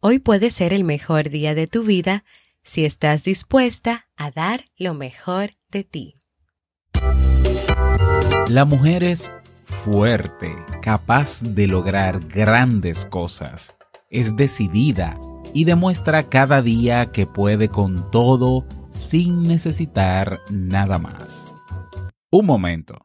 Hoy puede ser el mejor día de tu vida si estás dispuesta a dar lo mejor de ti. La mujer es fuerte, capaz de lograr grandes cosas. Es decidida y demuestra cada día que puede con todo sin necesitar nada más. Un momento.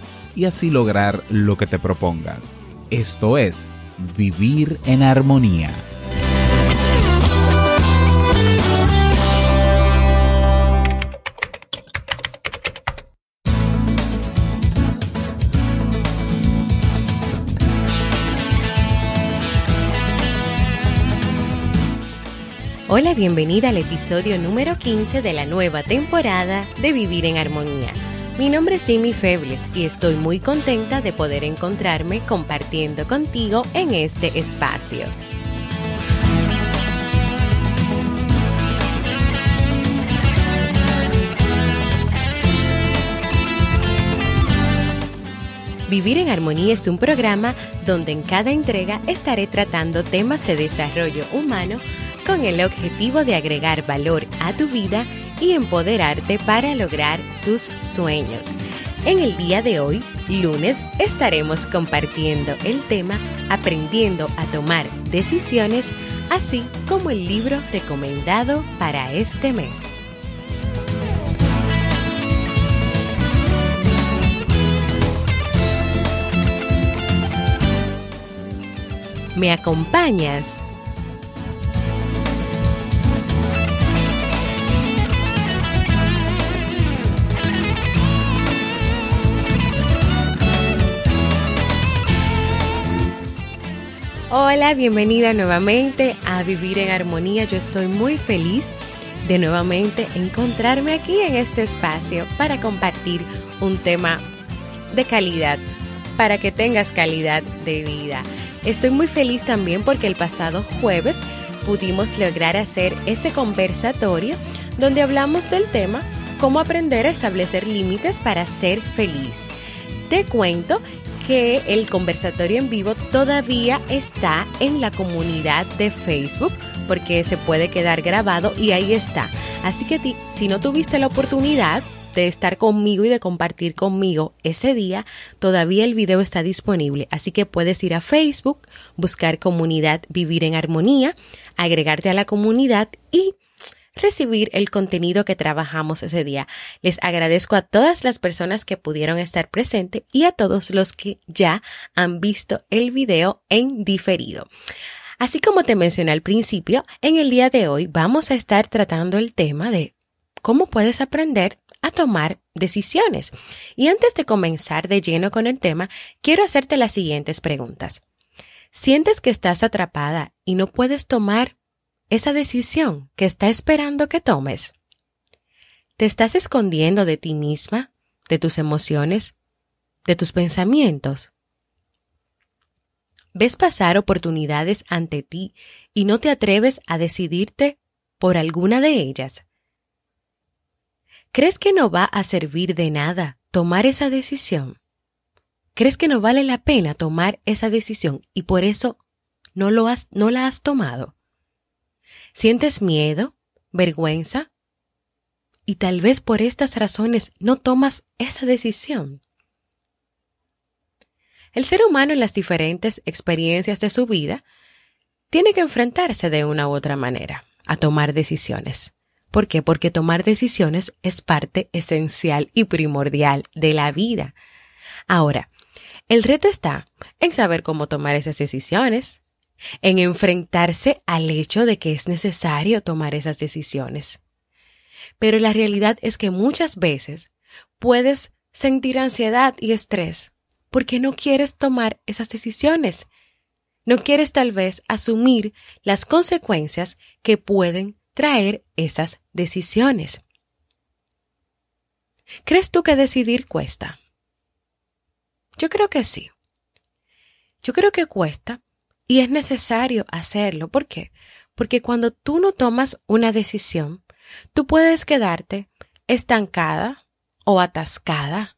y así lograr lo que te propongas. Esto es, vivir en armonía. Hola, bienvenida al episodio número 15 de la nueva temporada de Vivir en Armonía mi nombre es Simi Febles y estoy muy contenta de poder encontrarme compartiendo contigo en este espacio. Vivir en Armonía es un programa donde en cada entrega estaré tratando temas de desarrollo humano con el objetivo de agregar valor a tu vida y empoderarte para lograr tus sueños. En el día de hoy, lunes, estaremos compartiendo el tema Aprendiendo a tomar decisiones, así como el libro recomendado para este mes. ¿Me acompañas? Hola, bienvenida nuevamente a Vivir en Armonía. Yo estoy muy feliz de nuevamente encontrarme aquí en este espacio para compartir un tema de calidad, para que tengas calidad de vida. Estoy muy feliz también porque el pasado jueves pudimos lograr hacer ese conversatorio donde hablamos del tema cómo aprender a establecer límites para ser feliz. Te cuento que el conversatorio en vivo todavía está en la comunidad de Facebook porque se puede quedar grabado y ahí está. Así que si no tuviste la oportunidad de estar conmigo y de compartir conmigo ese día, todavía el video está disponible. Así que puedes ir a Facebook, buscar comunidad Vivir en Armonía, agregarte a la comunidad y recibir el contenido que trabajamos ese día. Les agradezco a todas las personas que pudieron estar presentes y a todos los que ya han visto el video en diferido. Así como te mencioné al principio, en el día de hoy vamos a estar tratando el tema de cómo puedes aprender a tomar decisiones. Y antes de comenzar de lleno con el tema, quiero hacerte las siguientes preguntas. ¿Sientes que estás atrapada y no puedes tomar esa decisión que está esperando que tomes? ¿Te estás escondiendo de ti misma, de tus emociones, de tus pensamientos? ¿Ves pasar oportunidades ante ti y no te atreves a decidirte por alguna de ellas? ¿Crees que no va a servir de nada tomar esa decisión? ¿Crees que no vale la pena tomar esa decisión y por eso no, lo has, no la has tomado? ¿Sientes miedo? ¿Vergüenza? Y tal vez por estas razones no tomas esa decisión. El ser humano en las diferentes experiencias de su vida tiene que enfrentarse de una u otra manera a tomar decisiones. ¿Por qué? Porque tomar decisiones es parte esencial y primordial de la vida. Ahora, el reto está en saber cómo tomar esas decisiones, en enfrentarse al hecho de que es necesario tomar esas decisiones. Pero la realidad es que muchas veces puedes sentir ansiedad y estrés porque no quieres tomar esas decisiones. No quieres tal vez asumir las consecuencias que pueden traer esas decisiones. ¿Crees tú que decidir cuesta? Yo creo que sí. Yo creo que cuesta y es necesario hacerlo. ¿Por qué? Porque cuando tú no tomas una decisión, tú puedes quedarte estancada o atascada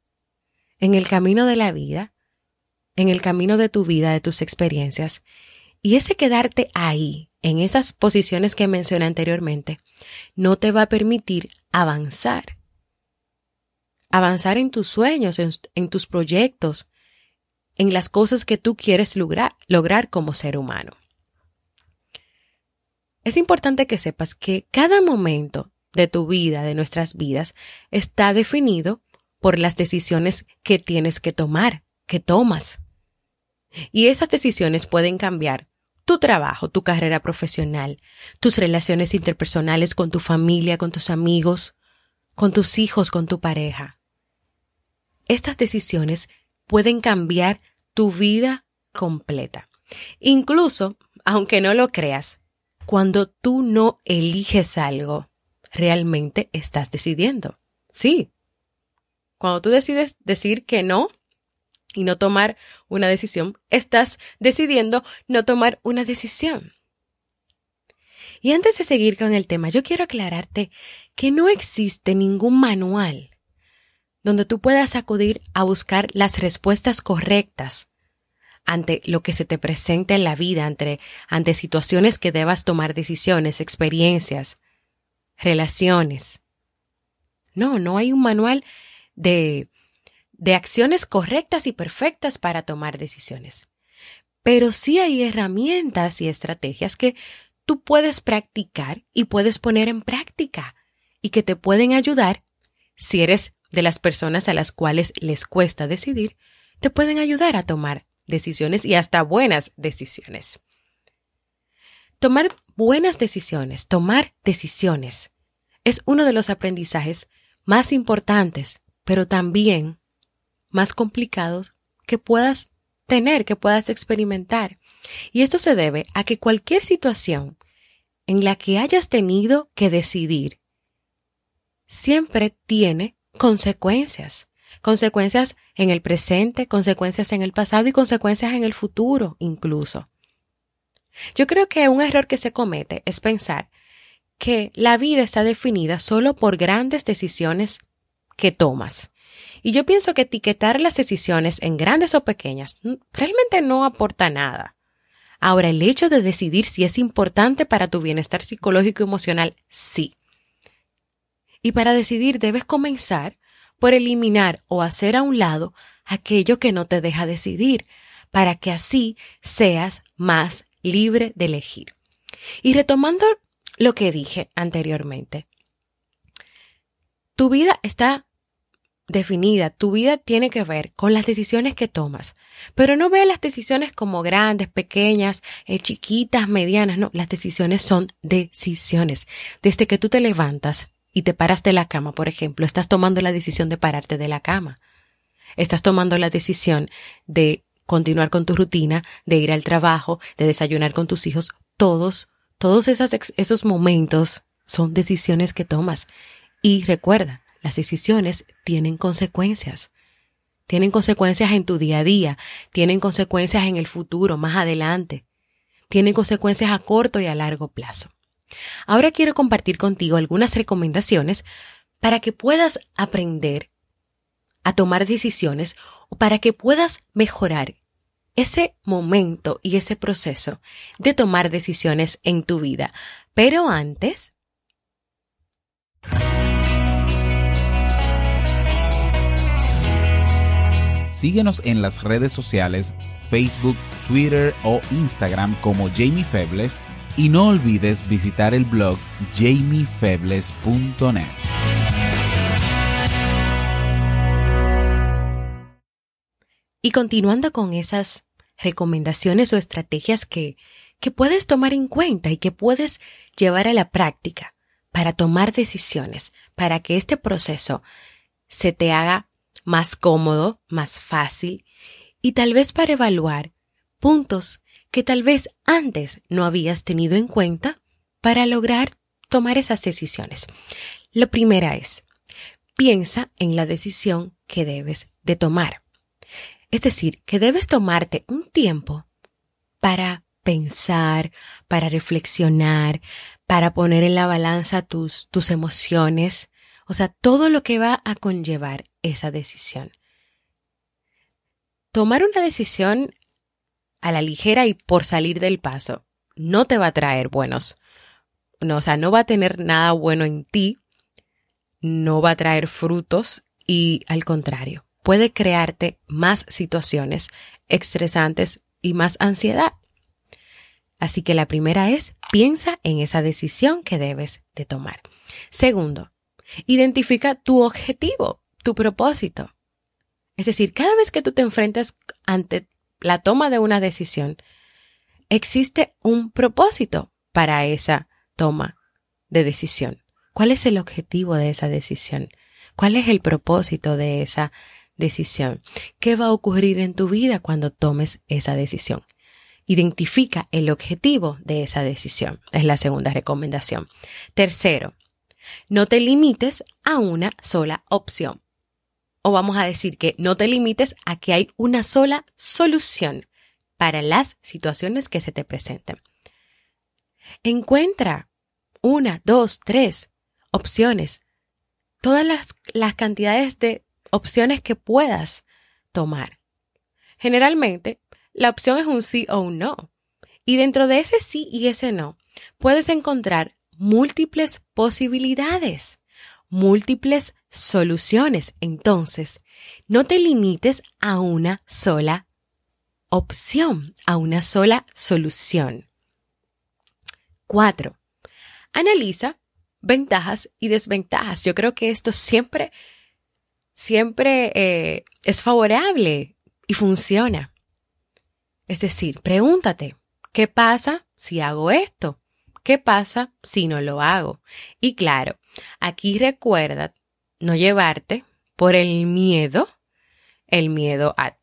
en el camino de la vida, en el camino de tu vida, de tus experiencias. Y ese quedarte ahí, en esas posiciones que mencioné anteriormente, no te va a permitir avanzar. Avanzar en tus sueños, en, tus proyectos, en las cosas que tú quieres lograr, lograr como ser humano. Es importante que sepas que cada momento de tu vida, de nuestras vidas, está definido por las decisiones que tienes que tomar, que tomas. Y esas decisiones pueden cambiar tu trabajo, tu carrera profesional, tus relaciones interpersonales con tu familia, con tus amigos, con tus hijos, con tu pareja. Estas decisiones pueden cambiar tu vida completa. Incluso, aunque no lo creas, cuando tú no eliges algo, realmente estás decidiendo. Sí. Cuando tú decides decir que no y no tomar una decisión, estás decidiendo no tomar una decisión. Y antes de seguir con el tema, yo quiero aclararte que no existe ningún manual donde tú puedas acudir a buscar las respuestas correctas ante lo que se te presenta en la vida, ante, ante situaciones que debas tomar decisiones, experiencias, relaciones. No, no hay un manual de, de acciones correctas y perfectas para tomar decisiones. Pero sí hay herramientas y estrategias que tú puedes practicar y puedes poner en práctica y que te pueden ayudar si eres de las personas a las cuales les cuesta decidir, te pueden ayudar a tomar decisiones y hasta buenas decisiones. Tomar buenas decisiones, tomar decisiones, es uno de los aprendizajes más importantes, pero también más complicados que puedas tener, que puedas experimentar. Y esto se debe a que cualquier situación en la que hayas tenido que decidir siempre tiene consecuencias. Consecuencias en el presente, consecuencias en el pasado y consecuencias en el futuro incluso. Yo creo que un error que se comete es pensar que la vida está definida solo por grandes decisiones que tomas. Y yo pienso que etiquetar las decisiones en grandes o pequeñas realmente no aporta nada. Ahora, el hecho de decidir si es importante para tu bienestar psicológico y emocional, sí. Y para decidir debes comenzar por eliminar o hacer a un lado aquello que no te deja decidir, para que así seas más libre de elegir. Y retomando lo que dije anteriormente, tu vida está definida, tu vida tiene que ver con las decisiones que tomas, pero no veas las decisiones como grandes, pequeñas, eh, chiquitas, medianas, no, las decisiones son decisiones. Desde que tú te levantas y te paras de la cama, por ejemplo, estás tomando la decisión de pararte de la cama. Estás tomando la decisión de continuar con tu rutina, de ir al trabajo, de desayunar con tus hijos. Todos, todos esos momentos son decisiones que tomas. Y recuerda, las decisiones tienen consecuencias. Tienen consecuencias en tu día a día, tienen consecuencias en el futuro, más adelante. Tienen consecuencias a corto y a largo plazo. Ahora quiero compartir contigo algunas recomendaciones para que puedas aprender a tomar decisiones o para que puedas mejorar ese momento y ese proceso de tomar decisiones en tu vida. Pero antes... Síguenos en las redes sociales, Facebook, Twitter o Instagram como Jamie Febles y no olvides visitar el blog jamiefebles.net. Y continuando con esas recomendaciones o estrategias que, que puedes tomar en cuenta y que puedes llevar a la práctica para tomar decisiones, para que este proceso se te haga más cómodo, más fácil y tal vez para evaluar puntos que tal vez antes no habías tenido en cuenta para lograr tomar esas decisiones. La primera es, piensa en la decisión que debes de tomar. Es decir, que debes tomarte un tiempo para pensar, para reflexionar, para poner en la balanza tus, tus emociones, o sea, todo lo que va a conllevar esa decisión. Tomar una decisión a la ligera y por salir del paso no te va a traer buenos, no, o sea, no va a tener nada bueno en ti, no va a traer frutos y al contrario, puede crearte más situaciones estresantes y más ansiedad. Así que la primera es, piensa en esa decisión que debes de tomar. Segundo, identifica tu objetivo, tu propósito. Es decir, cada vez que tú te enfrentas ante la toma de una decisión, existe un propósito para esa toma de decisión. ¿Cuál es el objetivo de esa decisión? ¿Cuál es el propósito de esa decisión? ¿Qué va a ocurrir en tu vida cuando tomes esa decisión? Identifica el objetivo de esa decisión. Es la segunda recomendación. Tercero, no te limites a una sola opción. O vamos a decir que no te limites a que hay una sola solución para las situaciones que se te presenten. Encuentra una, dos, tres opciones. Todas las, las cantidades de opciones que puedas tomar. Generalmente, la opción es un sí o un no. Y dentro de ese sí y ese no, puedes encontrar múltiples posibilidades, múltiples soluciones. Entonces, no te limites a una sola opción, a una sola solución. Cuatro, analiza ventajas y desventajas. Yo creo que esto siempre, siempre eh, es favorable y funciona. Es decir, pregúntate, ¿qué pasa si hago esto? ¿Qué pasa si no lo hago? Y claro, aquí recuerda no llevarte por el miedo, el miedo a,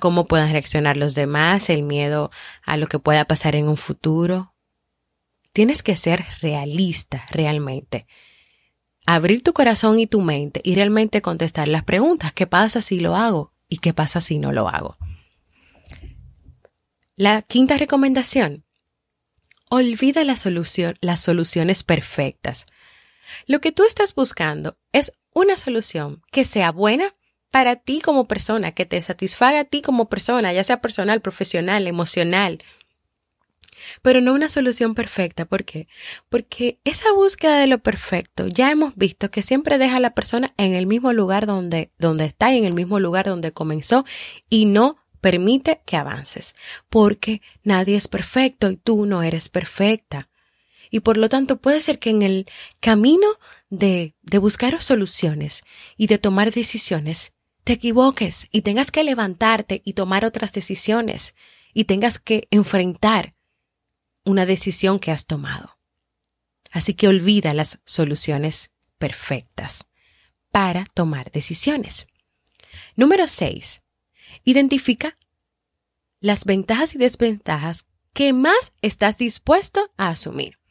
cómo puedan reaccionar los demás, el miedo a lo que pueda pasar en un futuro. Tienes que ser realista realmente. Abrir tu corazón y tu mente y realmente contestar las preguntas. ¿Qué pasa si lo hago? ¿Y qué pasa si no lo hago? La quinta recomendación. Olvida la solución, las soluciones perfectas. Lo que tú estás buscando es una solución que sea buena para ti como persona, que te satisfaga a ti como persona, ya sea personal, profesional, emocional. Pero no una solución perfecta. ¿Por qué? Porque esa búsqueda de lo perfecto ya hemos visto que siempre deja a la persona en el mismo lugar donde, donde está y en el mismo lugar donde comenzó y no permite que avances, porque nadie es perfecto y tú no eres perfecta. Y por lo tanto puede ser que en el camino de, de buscar soluciones y de tomar decisiones, te equivoques y tengas que levantarte y tomar otras decisiones y tengas que enfrentar una decisión que has tomado. Así que olvida las soluciones perfectas para tomar decisiones. Número 6. Identifica las ventajas y desventajas que más estás dispuesto a asumir.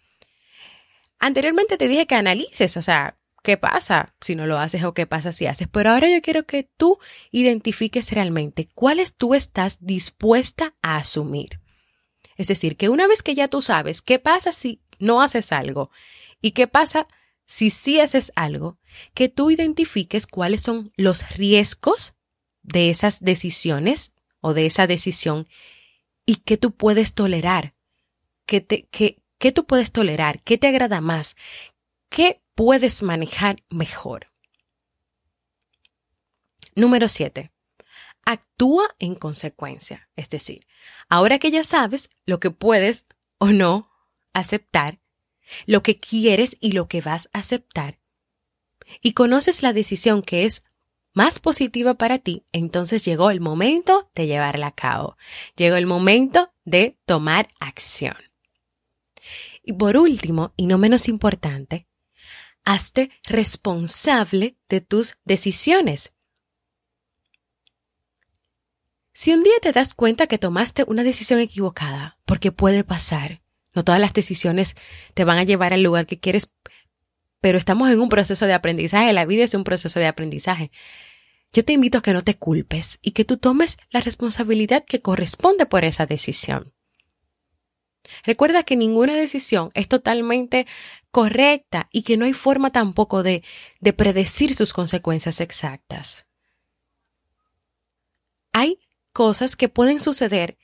Anteriormente te dije que analices, o sea, qué pasa si no lo haces o qué pasa si haces, pero ahora yo quiero que tú identifiques realmente cuáles tú estás dispuesta a asumir. Es decir, que una vez que ya tú sabes qué pasa si no haces algo y qué pasa si sí haces algo, que tú identifiques cuáles son los riesgos de esas decisiones o de esa decisión y qué tú puedes tolerar, qué, te, qué, qué tú puedes tolerar, qué te agrada más, qué puedes manejar mejor. Número 7. Actúa en consecuencia. Es decir, ahora que ya sabes lo que puedes o no aceptar, lo que quieres y lo que vas a aceptar, y conoces la decisión que es más positiva para ti, entonces llegó el momento de llevarla a cabo. Llegó el momento de tomar acción. Y por último, y no menos importante, hazte responsable de tus decisiones. Si un día te das cuenta que tomaste una decisión equivocada, porque puede pasar, no todas las decisiones te van a llevar al lugar que quieres, pero estamos en un proceso de aprendizaje, la vida es un proceso de aprendizaje. Yo te invito a que no te culpes y que tú tomes la responsabilidad que corresponde por esa decisión. Recuerda que ninguna decisión es totalmente correcta y que no hay forma tampoco de, de predecir sus consecuencias exactas. Hay cosas que pueden suceder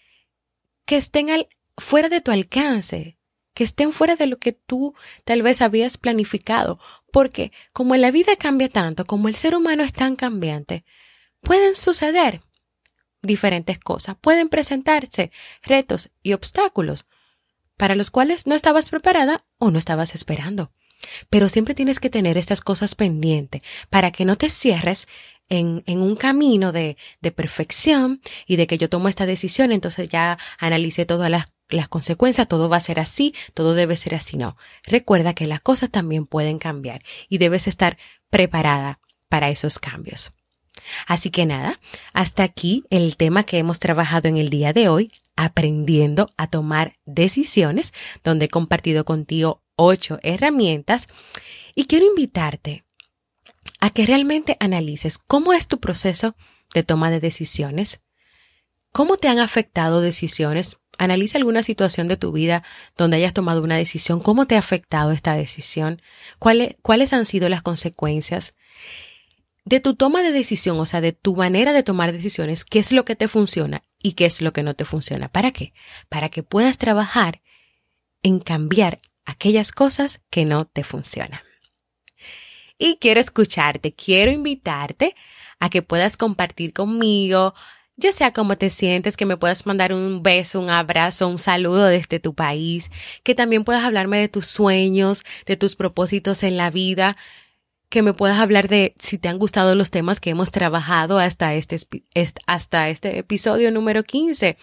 que estén fuera de tu alcance, que estén fuera de lo que tú tal vez habías planificado, porque como la vida cambia tanto, como el ser humano es tan cambiante, pueden suceder diferentes cosas, pueden presentarse retos y obstáculos para los cuales no estabas preparada o no estabas esperando. Pero siempre tienes que tener estas cosas pendientes para que no te cierres en, un camino de, de, perfección y de que yo tomo esta decisión, entonces ya analicé todas las consecuencias, todo va a ser así, todo debe ser así. No, recuerda que las cosas también pueden cambiar y debes estar preparada para esos cambios. Así que nada, hasta aquí el tema que hemos trabajado en el día de hoy, aprendiendo a tomar decisiones, donde he compartido contigo ocho herramientas. Y quiero invitarte a que realmente analices cómo es tu proceso de toma de decisiones, cómo te han afectado decisiones, analiza alguna situación de tu vida donde hayas tomado una decisión, cómo te ha afectado esta decisión, cuáles, cuáles han sido las consecuencias de tu toma de decisión, o sea, de tu manera de tomar decisiones, qué es lo que te funciona y qué es lo que no te funciona. ¿Para qué? Para que puedas trabajar en cambiar aquellas cosas que no te funcionan. Y quiero escucharte, quiero invitarte a que puedas compartir conmigo, ya sea cómo te sientes, que me puedas mandar un beso, un abrazo, un saludo desde tu país, que también puedas hablarme de tus sueños, de tus propósitos en la vida, que me puedas hablar de si te han gustado los temas que hemos trabajado hasta este, hasta este episodio número 15.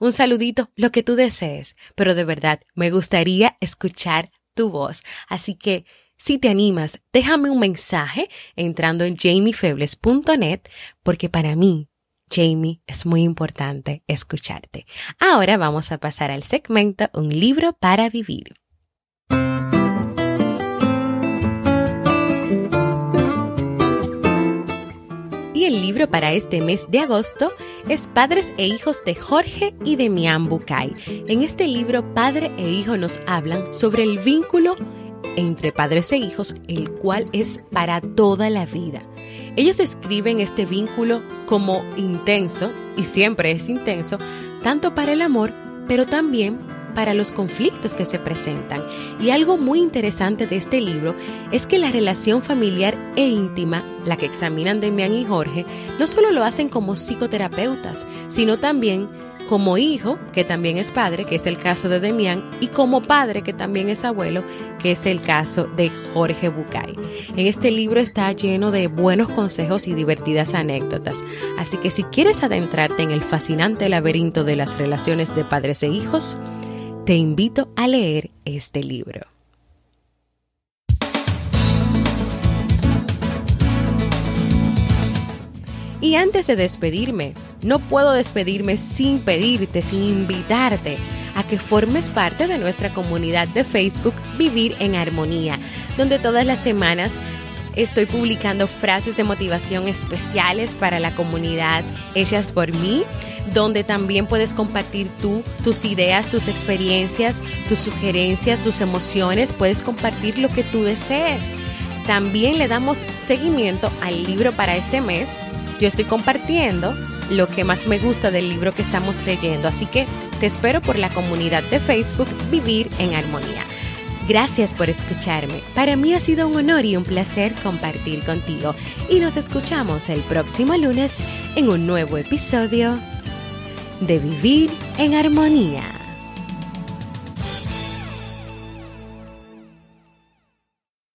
Un saludito, lo que tú desees, pero de verdad me gustaría escuchar tu voz. Así que si te animas, déjame un mensaje entrando en jamiefebles.net porque para mí Jamie, es muy importante escucharte. Ahora vamos a pasar al segmento Un libro para vivir. El libro para este mes de agosto es Padres e Hijos de Jorge y de Mian Bucay. En este libro, padre e hijo nos hablan sobre el vínculo entre padres e hijos, el cual es para toda la vida. Ellos escriben este vínculo como intenso, y siempre es intenso, tanto para el amor, pero también para los conflictos que se presentan. Y algo muy interesante de este libro es que la relación familiar e íntima, la que examinan Demian y Jorge, no solo lo hacen como psicoterapeutas, sino también como hijo, que también es padre, que es el caso de Demian, y como padre, que también es abuelo, que es el caso de Jorge Bucay. En este libro está lleno de buenos consejos y divertidas anécdotas, así que si quieres adentrarte en el fascinante laberinto de las relaciones de padres e hijos, te invito a leer este libro. Y antes de despedirme, no puedo despedirme sin pedirte, sin invitarte a que formes parte de nuestra comunidad de Facebook Vivir en Armonía, donde todas las semanas estoy publicando frases de motivación especiales para la comunidad hechas por mí donde también puedes compartir tú tus ideas, tus experiencias, tus sugerencias, tus emociones, puedes compartir lo que tú desees. También le damos seguimiento al libro para este mes. Yo estoy compartiendo lo que más me gusta del libro que estamos leyendo, así que te espero por la comunidad de Facebook Vivir en Armonía. Gracias por escucharme. Para mí ha sido un honor y un placer compartir contigo y nos escuchamos el próximo lunes en un nuevo episodio de vivir en armonía.